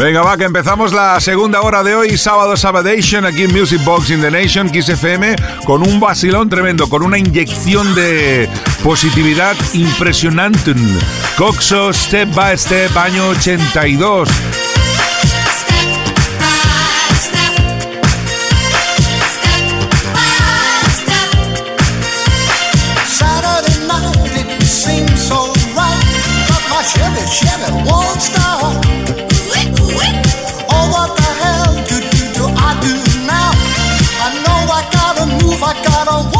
Venga, va, que empezamos la segunda hora de hoy, sábado Sabadation, aquí en Music Box in the Nation, Kiss FM, con un vacilón tremendo, con una inyección de positividad impresionante. Coxo, step by step, año 82. Shadow won't. I got a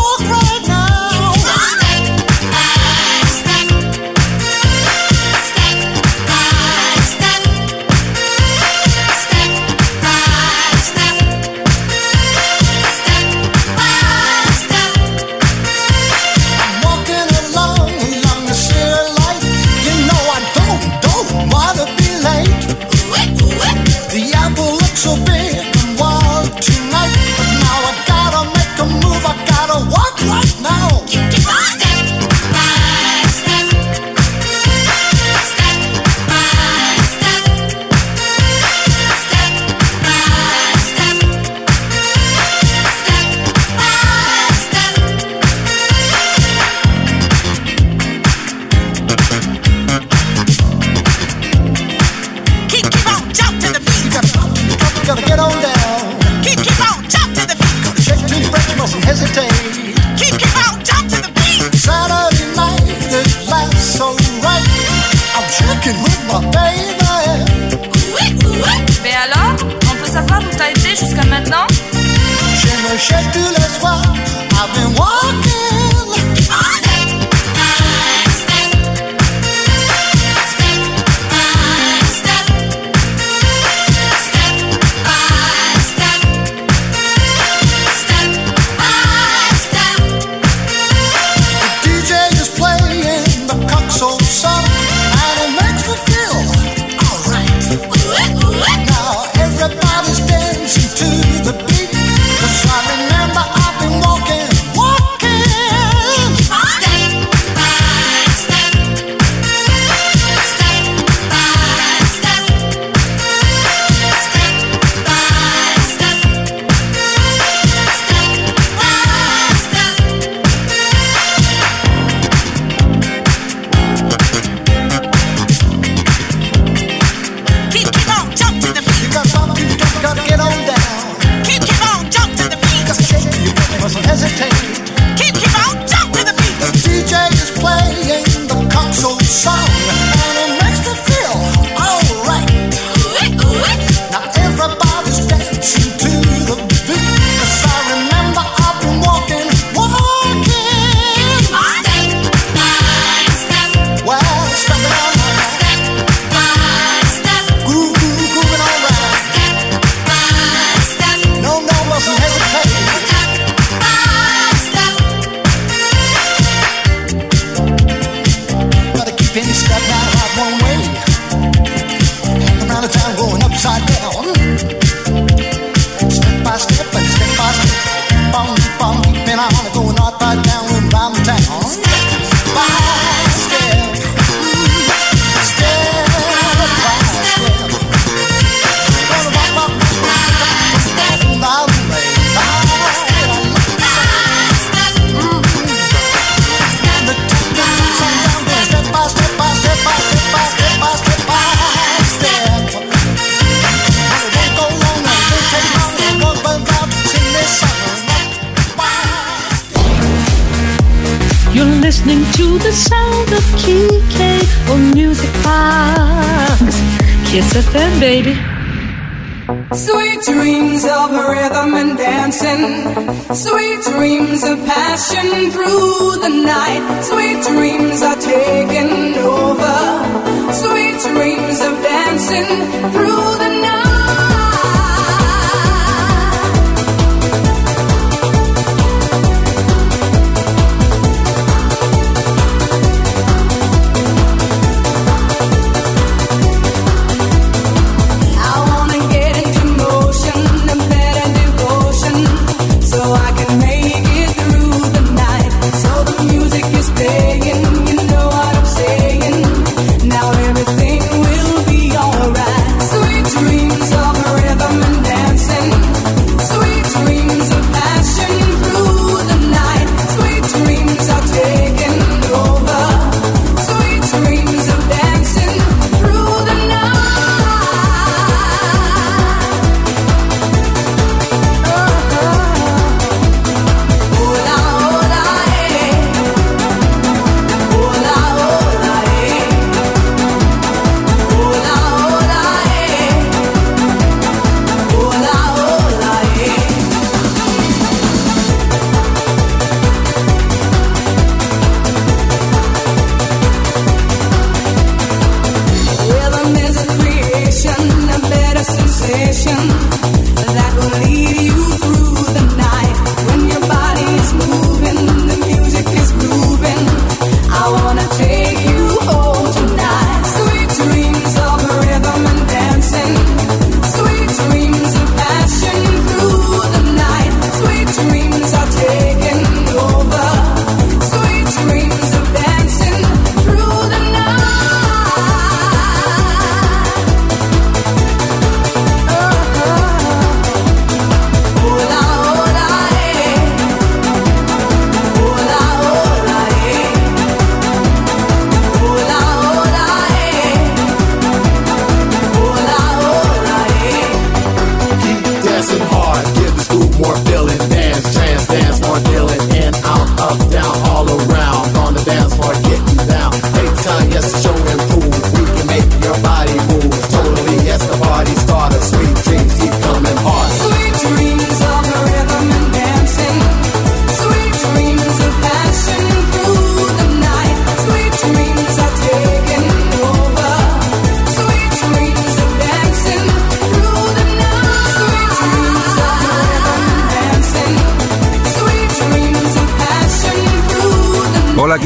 dreams of passion through the night, sweet dreams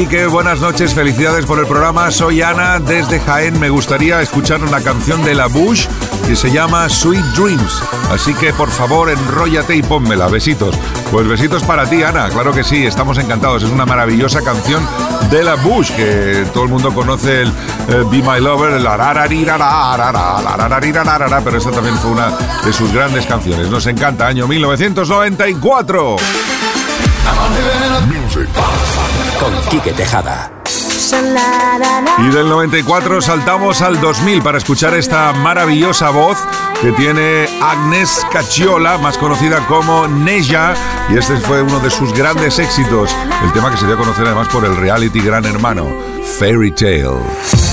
Quique, buenas noches, felicidades por el programa. Soy Ana desde Jaén. Me gustaría escuchar una canción de la Bush que se llama Sweet Dreams. Así que por favor, enróllate y pónmela. Besitos. Pues besitos para ti, Ana. Claro que sí, estamos encantados. Es una maravillosa canción de la Bush que todo el mundo conoce el Be My Lover, pero esta también fue una de sus grandes canciones. Nos encanta, año 1994. Con Quique Tejada. Y del 94 saltamos al 2000 para escuchar esta maravillosa voz que tiene Agnes Cacciola, más conocida como Neja, y este fue uno de sus grandes éxitos, el tema que se dio a conocer además por el reality Gran Hermano, Fairy Tale.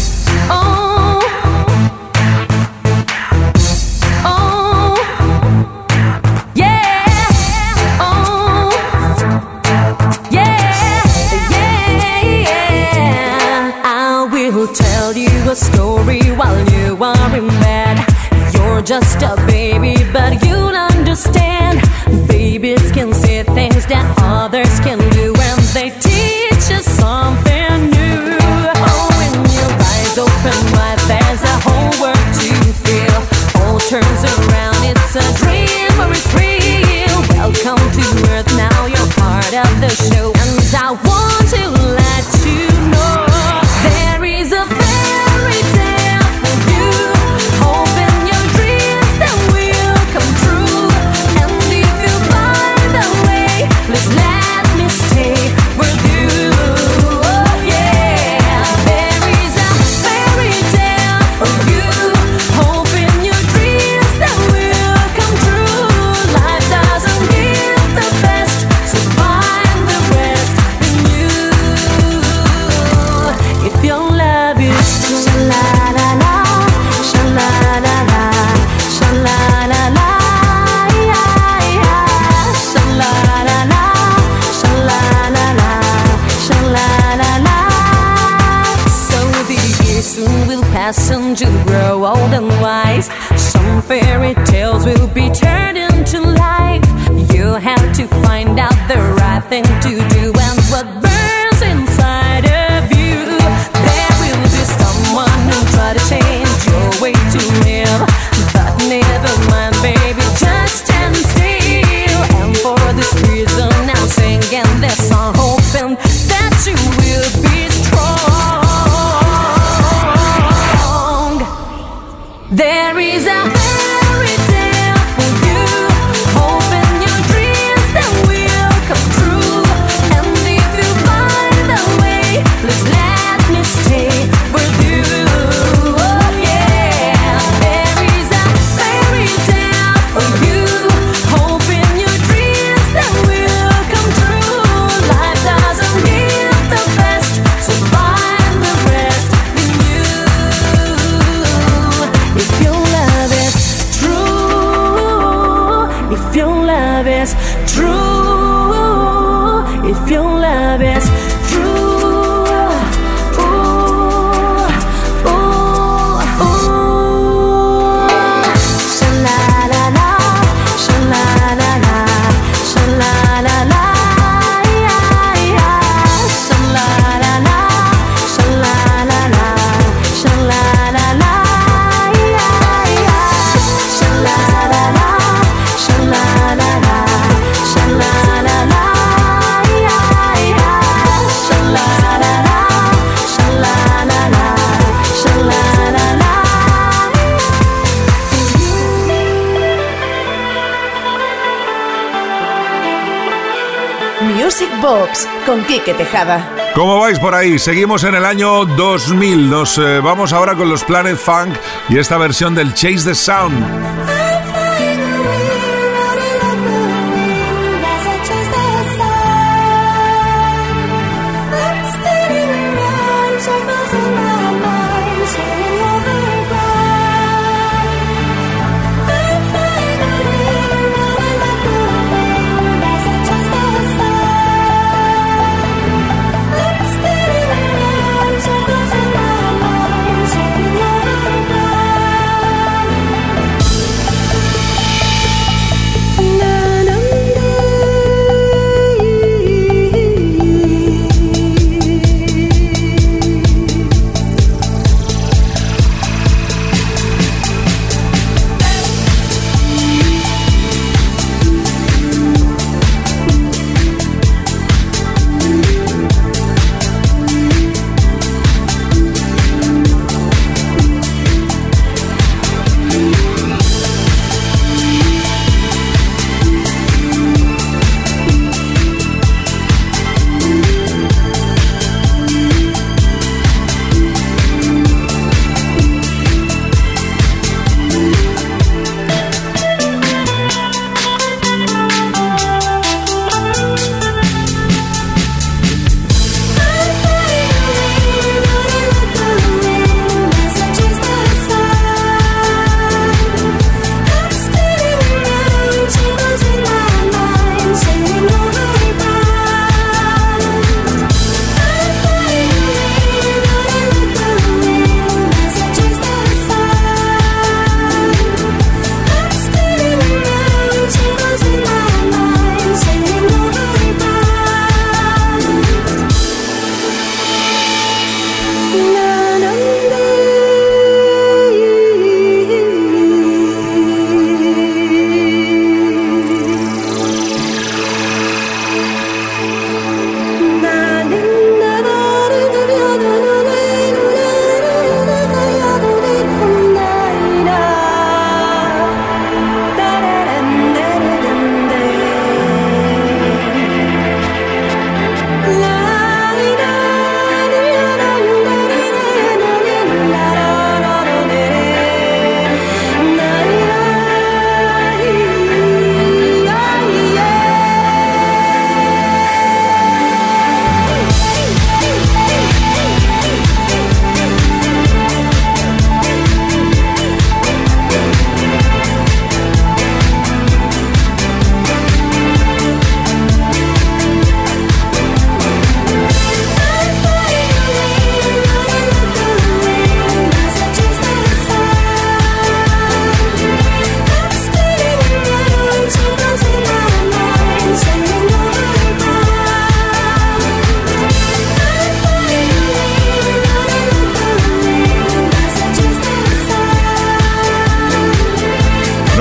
Box con Quique Tejada. ¿Cómo vais por ahí? Seguimos en el año 2000. Nos eh, vamos ahora con los Planet Funk y esta versión del Chase the Sound.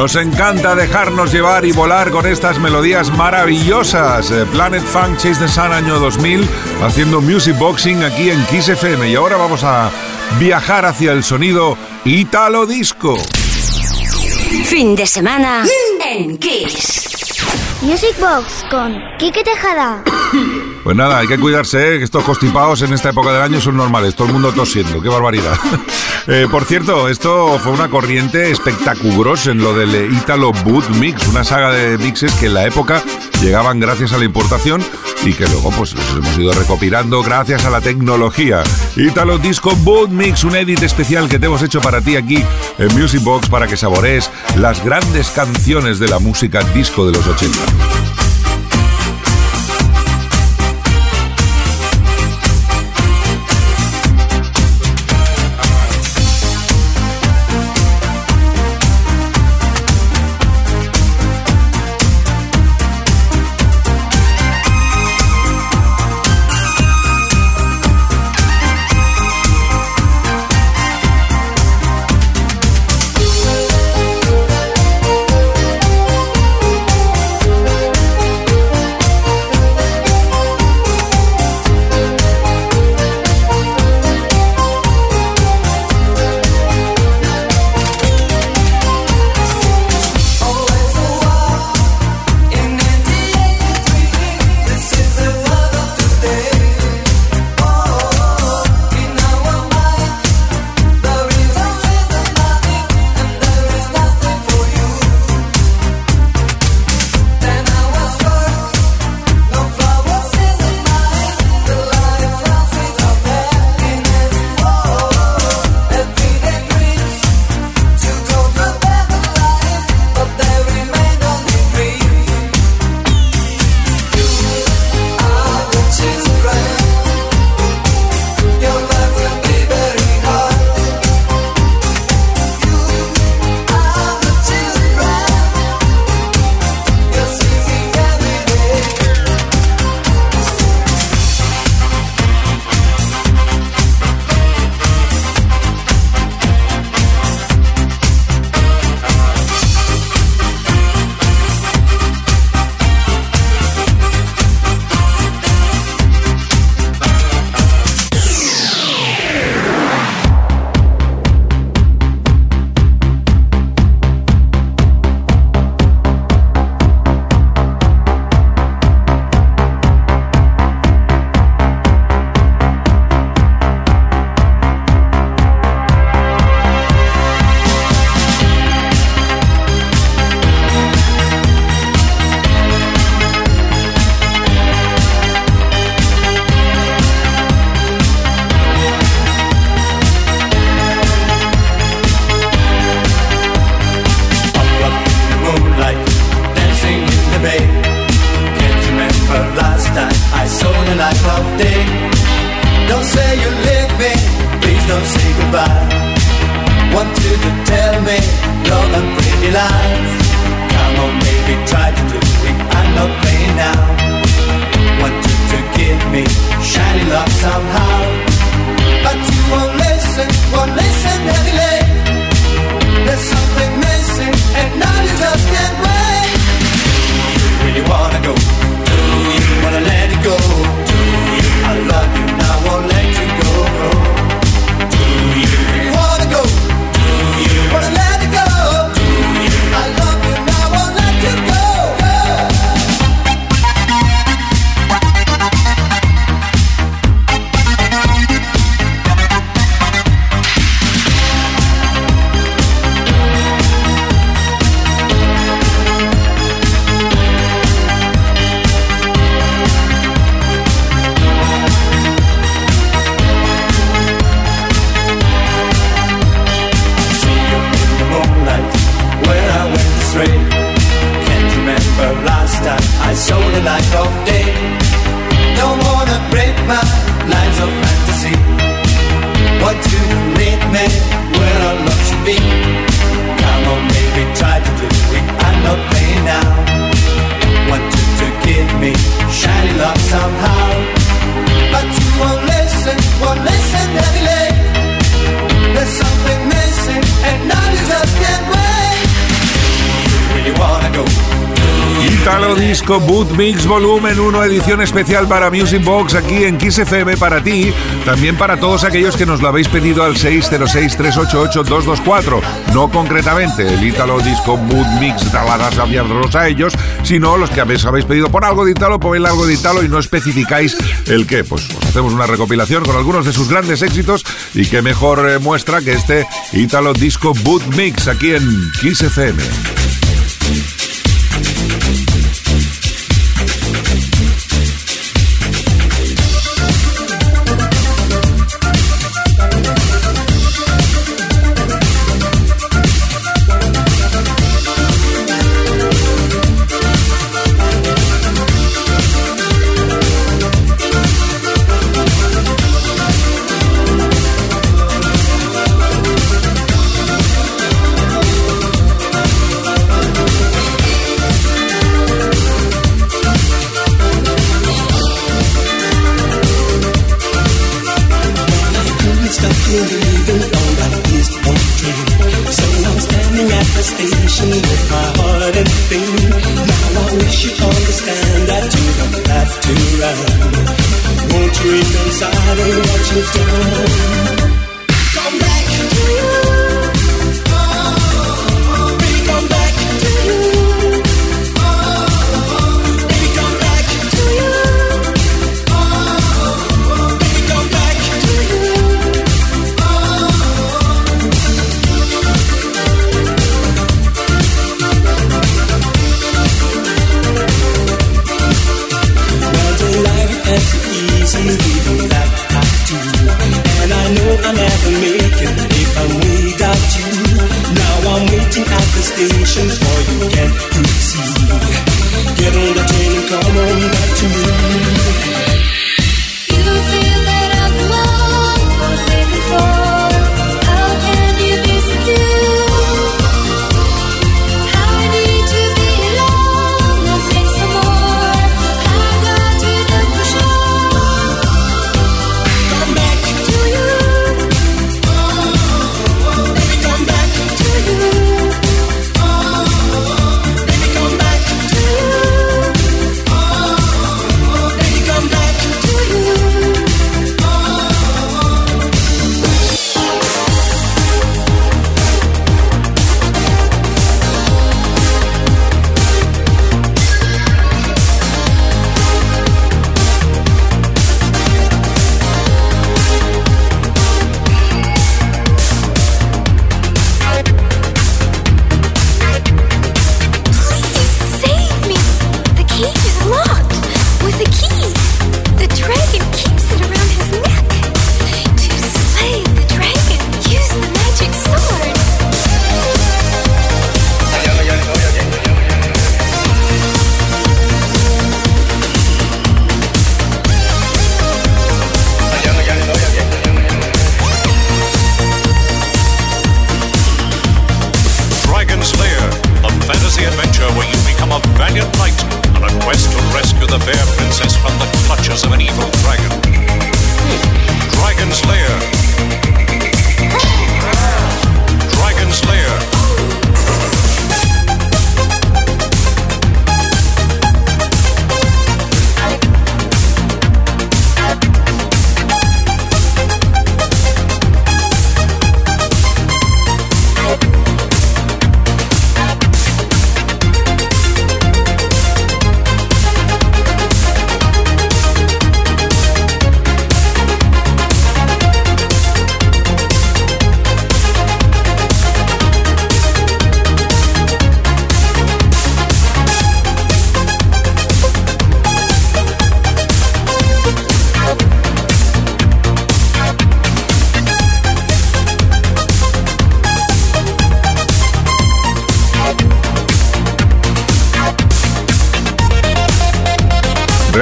Nos encanta dejarnos llevar y volar con estas melodías maravillosas. Eh, Planet Funk Chase the Sun año 2000, haciendo music boxing aquí en Kiss FM. Y ahora vamos a viajar hacia el sonido Italo Disco. Fin de semana en Kiss. Music Box con Kike Tejada. Pues nada, hay que cuidarse, ¿eh? que estos constipados en esta época del año son normales, todo el mundo tosiendo, qué barbaridad. Eh, por cierto, esto fue una corriente espectacular en lo del Italo Boot Mix, una saga de mixes que en la época llegaban gracias a la importación y que luego pues los hemos ido recopilando gracias a la tecnología. Italo Disco Boot Mix, un edit especial que te hemos hecho para ti aquí en Music Box para que sabores las grandes canciones de la música disco de los 80. somehow. Disco Boot Mix Volumen 1, edición especial para Music Box aquí en Kiss FM para ti, también para todos aquellos que nos lo habéis pedido al 606-388-224. No concretamente el Italo Disco Boot Mix daladas abiertos a ellos, sino los que habéis, habéis pedido por algo de Italo, por el algo de Italo y no especificáis el qué. Pues os hacemos una recopilación con algunos de sus grandes éxitos y qué mejor eh, muestra que este Italo Disco Boot Mix aquí en Kiss FM.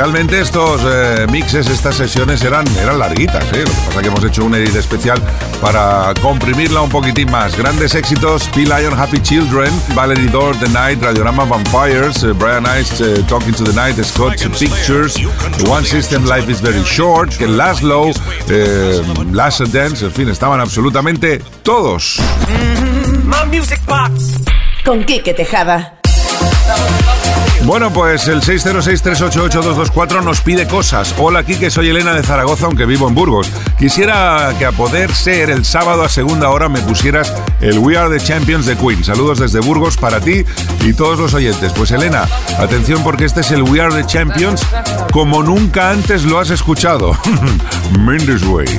Realmente estos eh, mixes, estas sesiones eran, eran larguitas, ¿eh? Lo que pasa es que hemos hecho un edit especial para comprimirla un poquitín más. Grandes éxitos, P-Lion, Happy Children, Valerie Door, The Night, Radiorama Vampires, eh, Brian Ice, eh, Talking to the Night, Scott Pictures, One System, Life is Very Short, que Laszlo, eh, Last Dance, en fin, estaban absolutamente todos. Con Quique Tejada. Bueno, pues el 606-388-224 nos pide cosas. Hola, Kike, soy Elena de Zaragoza, aunque vivo en Burgos. Quisiera que a poder ser el sábado a segunda hora me pusieras el We Are the Champions de Queen. Saludos desde Burgos para ti y todos los oyentes. Pues Elena, atención porque este es el We Are the Champions como nunca antes lo has escuchado. Mendes Way.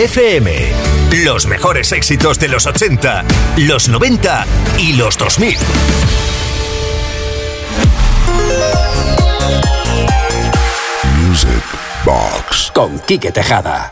FM. Los mejores éxitos de los 80, los 90 y los 2000. Music Box. Con Quique Tejada.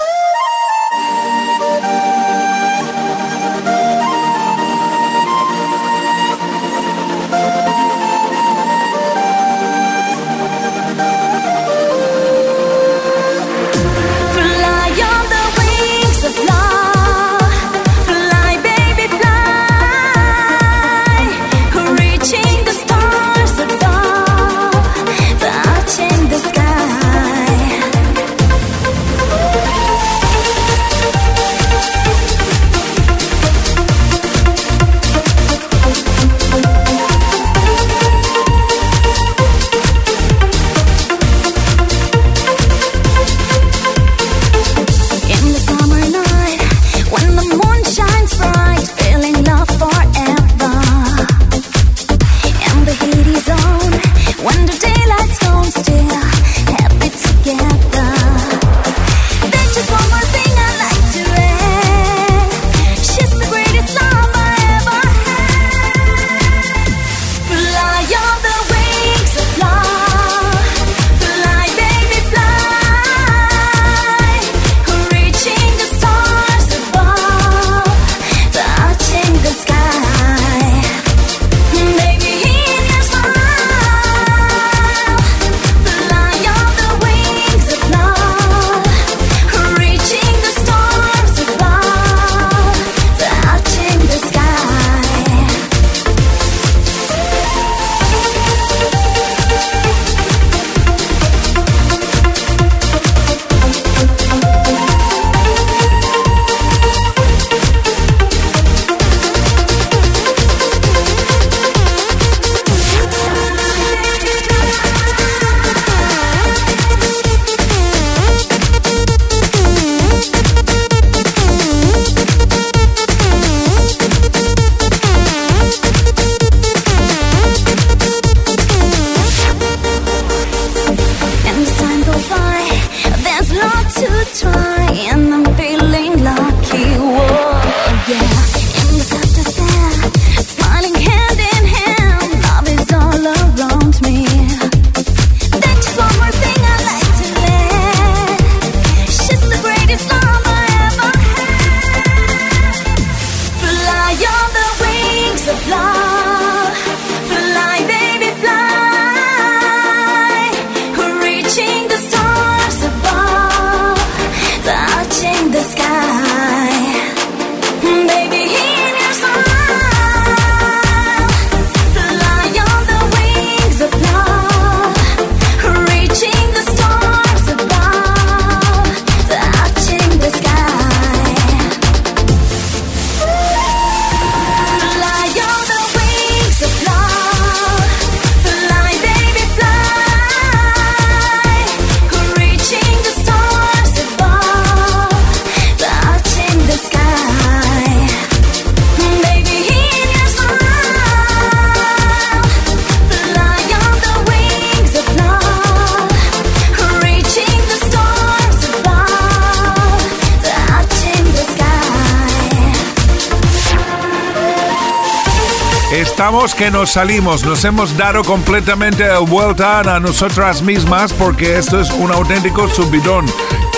Estamos que nos salimos, nos hemos dado completamente vuelta a nosotras mismas porque esto es un auténtico subidón.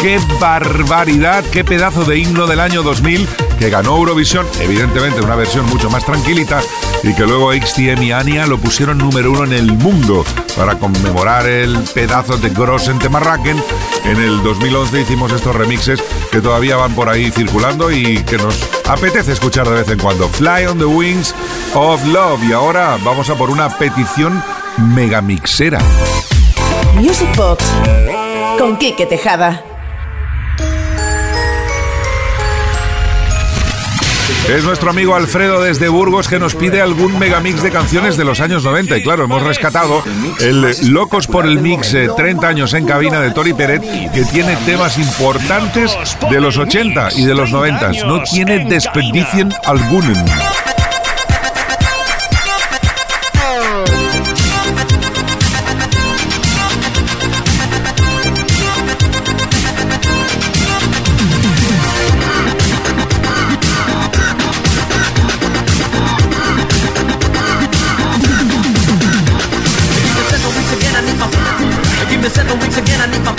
¡Qué barbaridad! ¡Qué pedazo de himno del año 2000 que ganó Eurovisión! Evidentemente una versión mucho más tranquilita y que luego XTM y Ania lo pusieron número uno en el mundo para conmemorar el pedazo de Grossen Temarraken. En el 2011 hicimos estos remixes que todavía van por ahí circulando y que nos apetece escuchar de vez en cuando. Fly on the Wings of Love. Y ahora vamos a por una petición megamixera. Music Box con Quique Tejada. Es nuestro amigo Alfredo desde Burgos que nos pide algún megamix de canciones de los años 90. Y claro, hemos rescatado el Locos por el Mix 30 eh, años en cabina de Tori Peret, que tiene temas importantes de los 80 y de los 90. No tiene desperdicio alguno. seven weeks again, I need my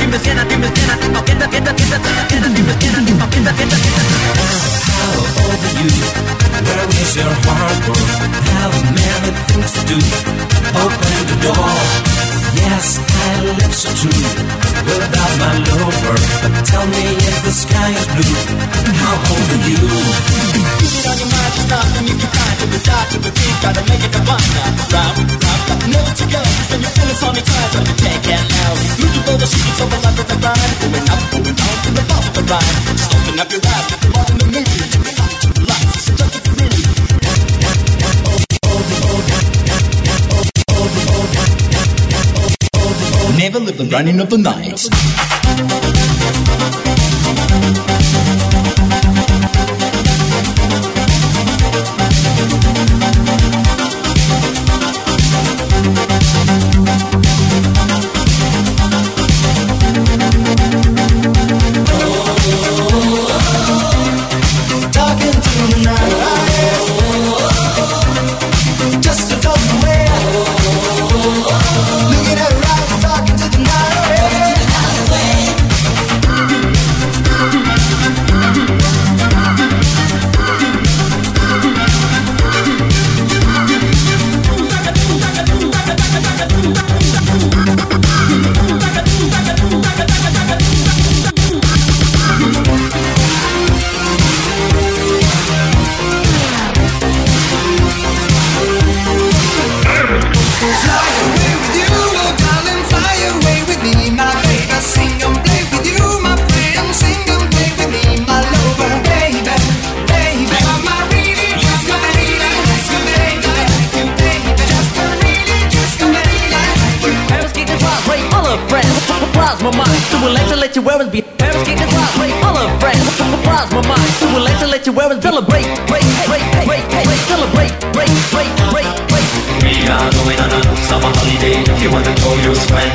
demons, I demons, I need my get get get demons, I need my get get get. How over you? Where is your heart? work? Many things to do? Open the door. Yes. Lips are true. Without my lover, But tell me if the sky is blue. How old are you? Keep it on your mind, it's not when you can find it. Without to the think gotta make it the one. Round, round, got no to go. Then your feelings on your ties, on you tag and now. You can go the secrets of a life that's a rhyme. Going up, going down, in the bottom of the rhyme. Just open up your eyes, get the in the movie. Lots of stuff to really. Never live the running of the night. Celebrate, break, break, break, break, celebrate, break, break, break, break. We are going on a summer holiday. If you want to go, you'll spend.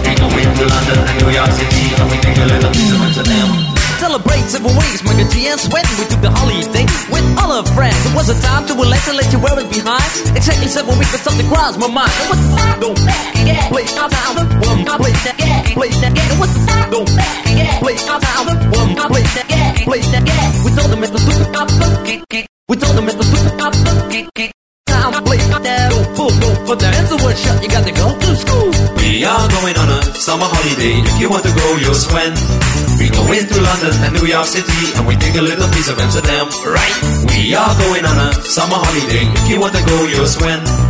We going to London and New York City, and we take a little piece of Amsterdam. Celebrate several ways, my good and sweat. We took the holiday with all our friends. It was a time to relax and let you wear it behind. Exactly seven weeks, but something crossed my mind. It was go back, yeah. Play out town, one, play that. Play that, yeah. It was time go back, yeah. Play out town, one, I play that, yeah. Play that, yeah. We told them it's the stupid cop, we told them it's the stupid cop, time, play that, oh, full, go for the answer was shut. You got to go to school. We are going on a summer holiday. If you want to go, you'll spend. We go into London and New York City, and we take a little piece of Amsterdam. Right? We are going on a summer holiday. If you want to go, you'll spend.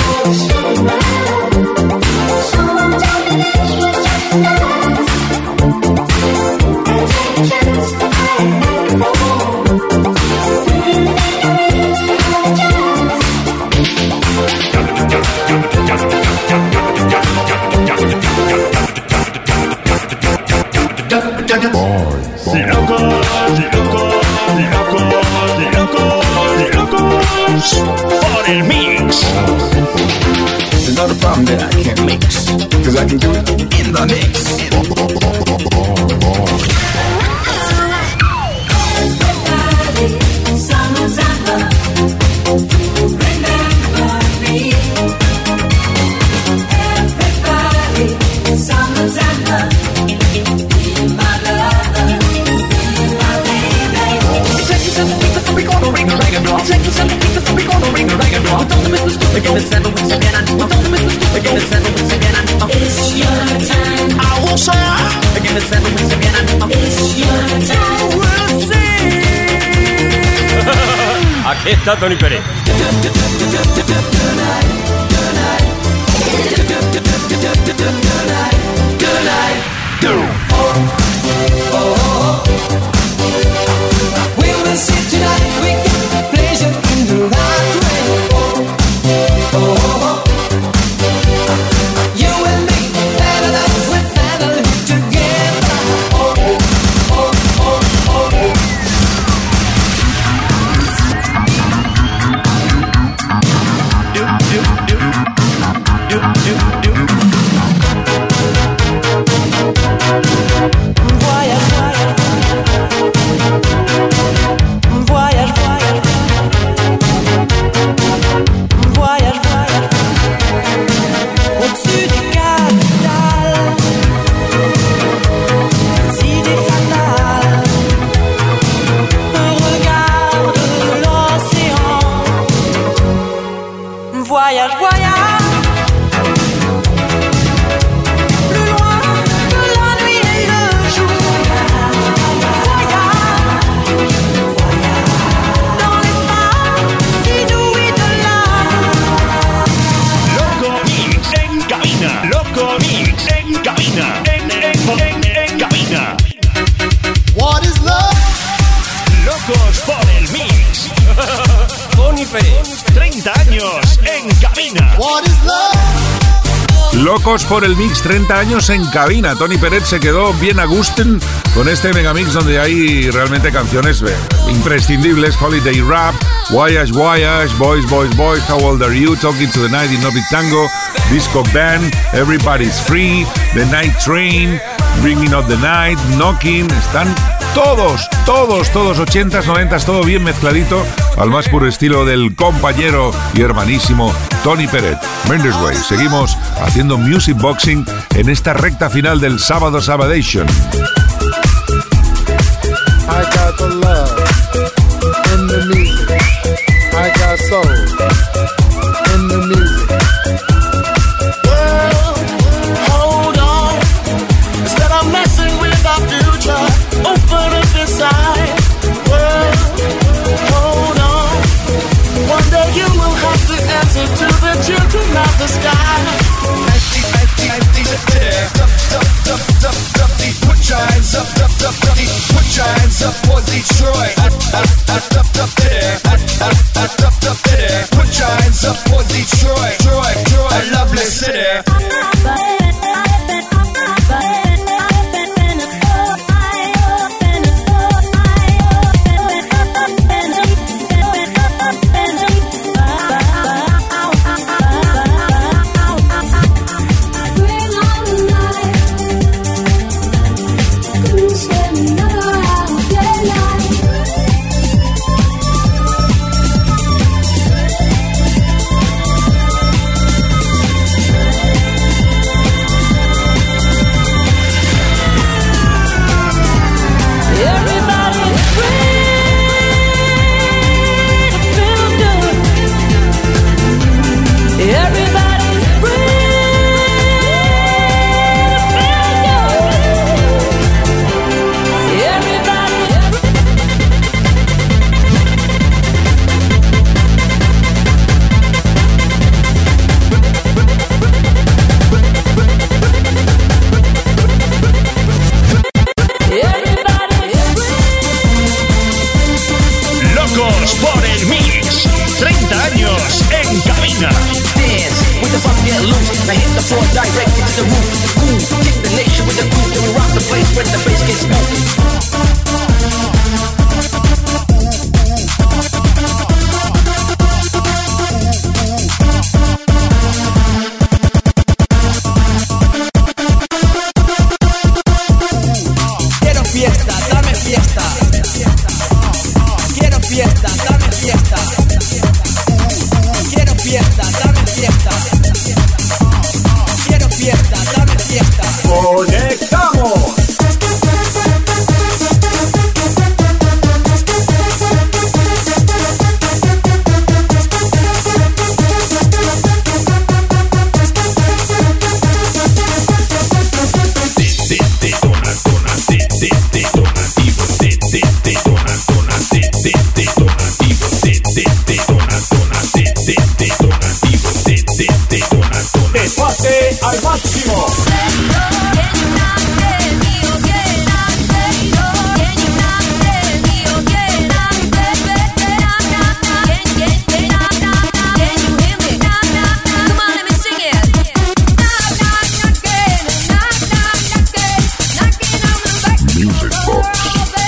Ciao Tony Peretti. El mix, 30 años en cabina. Tony Pérez se quedó bien a gusten con este megamix donde hay realmente canciones eh, imprescindibles. Holiday Rap, Voyage Voyage, Boys Boys Boys, How Old Are You, Talking to the Night in No Big Tango, Disco Band, Everybody's Free, The Night Train, Bringing Up the Night, Knocking. Están todos, todos, todos 80s, 90s, todo bien mezcladito al más puro estilo del compañero y hermanísimo Tony Pérez. Mendes Way. Seguimos haciendo music boxing en esta recta final del sábado Sabadation. your hands up, up, up, up, put your hands up for Detroit. Put your hands up for Detroit.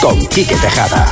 con Quique Tejada.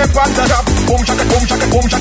Boom shaka, boom shaka, boom shaka.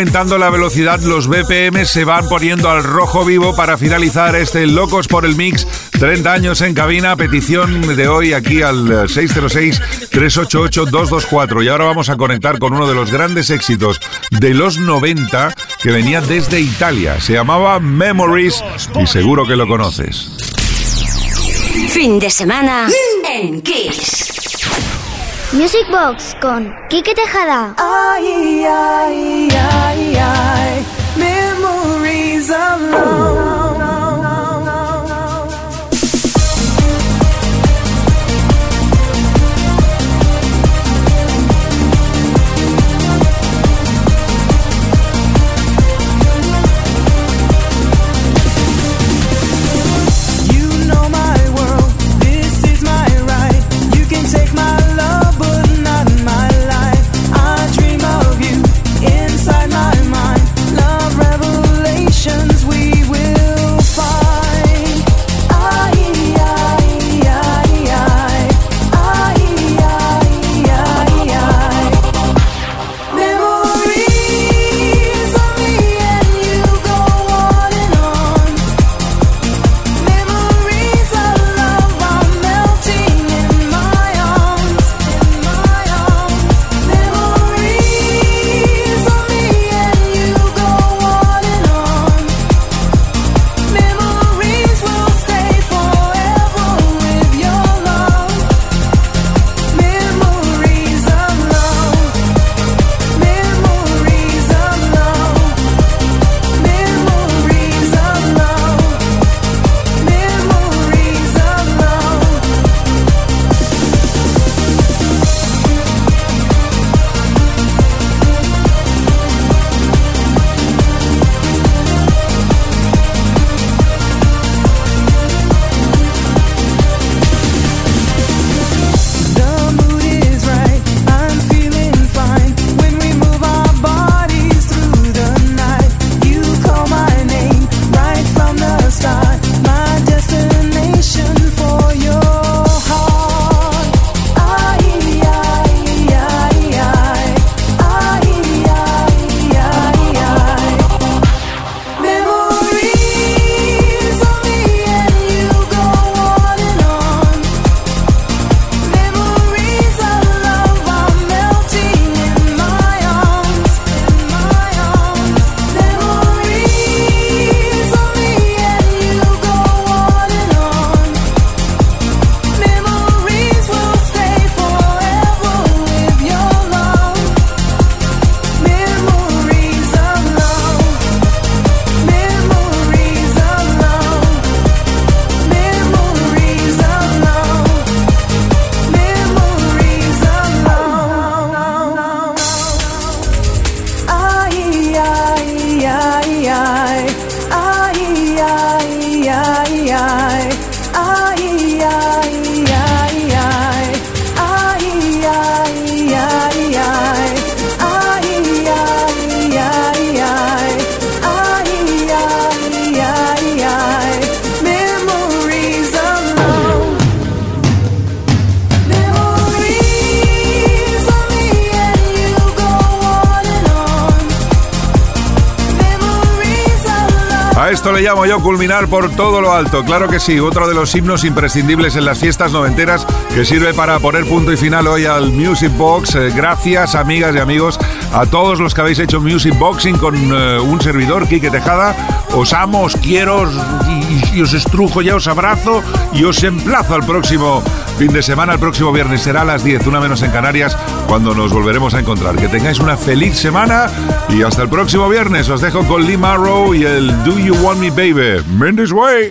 Aumentando la velocidad, los BPM se van poniendo al rojo vivo para finalizar este Locos por el Mix. 30 años en cabina, petición de hoy aquí al 606-388-224. Y ahora vamos a conectar con uno de los grandes éxitos de los 90 que venía desde Italia. Se llamaba Memories y seguro que lo conoces. Fin de semana en Kiss. Music Box con Quique Tejada. Ay, ay, ay, por todo lo alto. Claro que sí, otro de los himnos imprescindibles en las fiestas noventeras que sirve para poner punto y final hoy al Music Box. Eh, gracias, amigas y amigos, a todos los que habéis hecho Music Boxing con eh, un servidor, Quique Tejada. Os amo, os quiero y, y os estrujo, ya os abrazo y os emplazo al próximo fin de semana, el próximo viernes será a las 10, una menos en Canarias, cuando nos volveremos a encontrar. Que tengáis una feliz semana y hasta el próximo viernes. Os dejo con Lee Marrow y el Do You Want Me Baby. Mendes Way.